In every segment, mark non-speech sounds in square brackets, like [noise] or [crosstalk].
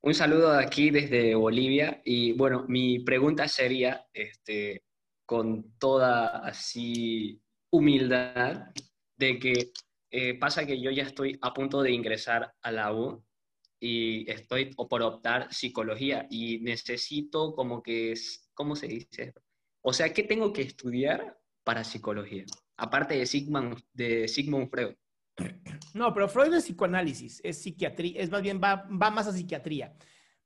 Un saludo de aquí desde Bolivia y bueno, mi pregunta sería, este, con toda así humildad, de que eh, pasa que yo ya estoy a punto de ingresar a la U y estoy por optar psicología y necesito como que, es, ¿cómo se dice? O sea, ¿qué tengo que estudiar para psicología? Aparte de Sigmund, de Sigmund Freud. No, pero Freud es psicoanálisis, es psiquiatría, es más bien va, más a psiquiatría.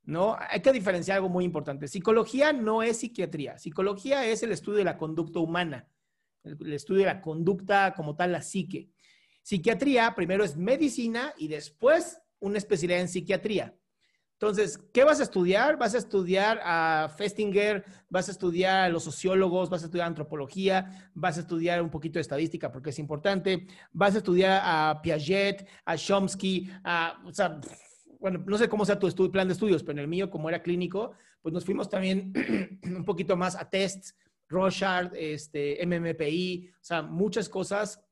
¿no? Hay que diferenciar algo muy importante. Psicología no es psiquiatría. Psicología es el estudio de la conducta humana, el, estudio de la conducta como tal, la psique. Psiquiatría primero es medicina y después una especialidad en psiquiatría. Entonces, ¿qué vas a estudiar? Vas a estudiar a Festinger, vas a estudiar a los sociólogos, vas a estudiar antropología, vas a estudiar un poquito de estadística porque es importante, vas a estudiar a Piaget, a Chomsky, a, o sea, bueno, no sé cómo sea tu plan de estudios, pero en el mío, como era clínico, pues nos fuimos también [clears throat] un poquito más a tests, Rochard, este, MMPI, o sea, muchas cosas,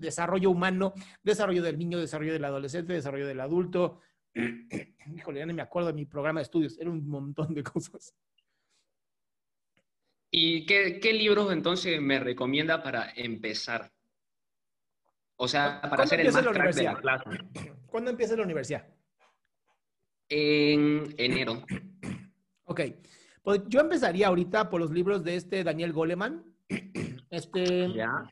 desarrollo humano, desarrollo del niño, desarrollo del adolescente, desarrollo del adulto, [clears throat] híjole, ya no me acuerdo de mi programa de estudios, era un montón de cosas. ¿Y qué, qué libros entonces me recomienda para empezar? O sea, para hacer el más crack de la clase. [clears throat] ¿Cuándo empieza la universidad? En enero. [clears throat] Ok. Pues yo empezaría ahorita por los libros de este Daniel Goleman. Este. Ya.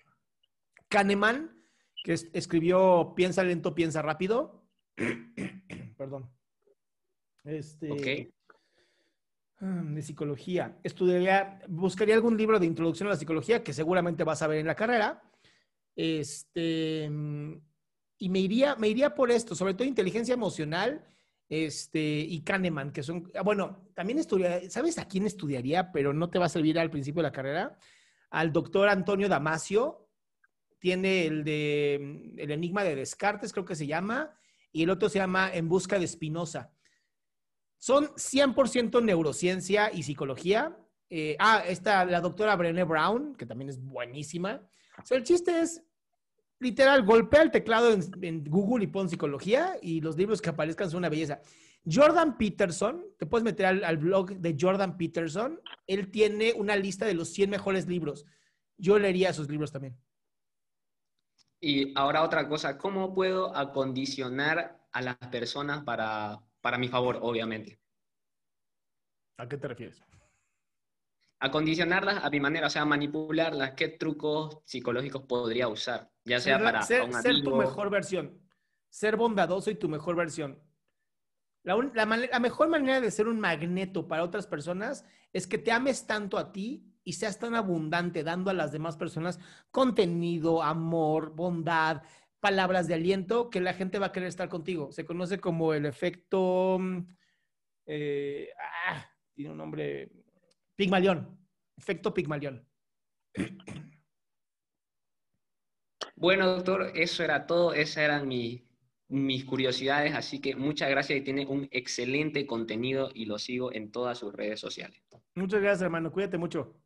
Kahneman, que escribió Piensa lento, piensa rápido. Perdón. Este. Mm, de psicología. Estudiaría, buscaría algún libro de introducción a la psicología que seguramente vas a ver en la carrera. Este. Mm, y me iría, me iría por esto, sobre todo inteligencia emocional este, y Kahneman, que son, ah, bueno, también estudiaría, ¿sabes a quién estudiaría, pero no te va a servir al principio de la carrera? Al doctor Antonio Damasio, tiene el de El Enigma de Descartes, creo que se llama, y el otro se llama En Busca de Spinoza. Son 100% neurociencia y psicología. Eh, ah, está la doctora Brené Brown, que también es buenísima. O el chiste es, literal, golpea el teclado en, Google y pon psicología y los libros que aparezcan son una belleza. Jordan Peterson, te puedes meter al, al, blog de Jordan Peterson, él tiene una lista de los 100 mejores libros. Yo leería sus libros también. Y ahora otra cosa, ¿cómo puedo acondicionar a las personas para, para mi favor, obviamente? ¿A qué te refieres? Acondicionarlas a mi manera, o sea, manipularlas, ¿qué trucos psicológicos podría usar? Ya sea para ser, ser tu mejor versión, ser bondadoso y tu mejor versión. La, la, mejor manera de ser un magneto para otras personas es que te ames tanto a ti y seas tan abundante dando a las demás personas contenido, amor, bondad, palabras de aliento, que la gente va a querer estar contigo. Se conoce como el efecto, mm, eh, ah, tiene un nombre, Pigmalión, efecto Pigmalión. Bueno, doctor, eso era todo, esas eran mis curiosidades, así que muchas gracias y tiene un excelente contenido y lo sigo en todas sus redes sociales. Muchas gracias, hermano, cuídate mucho.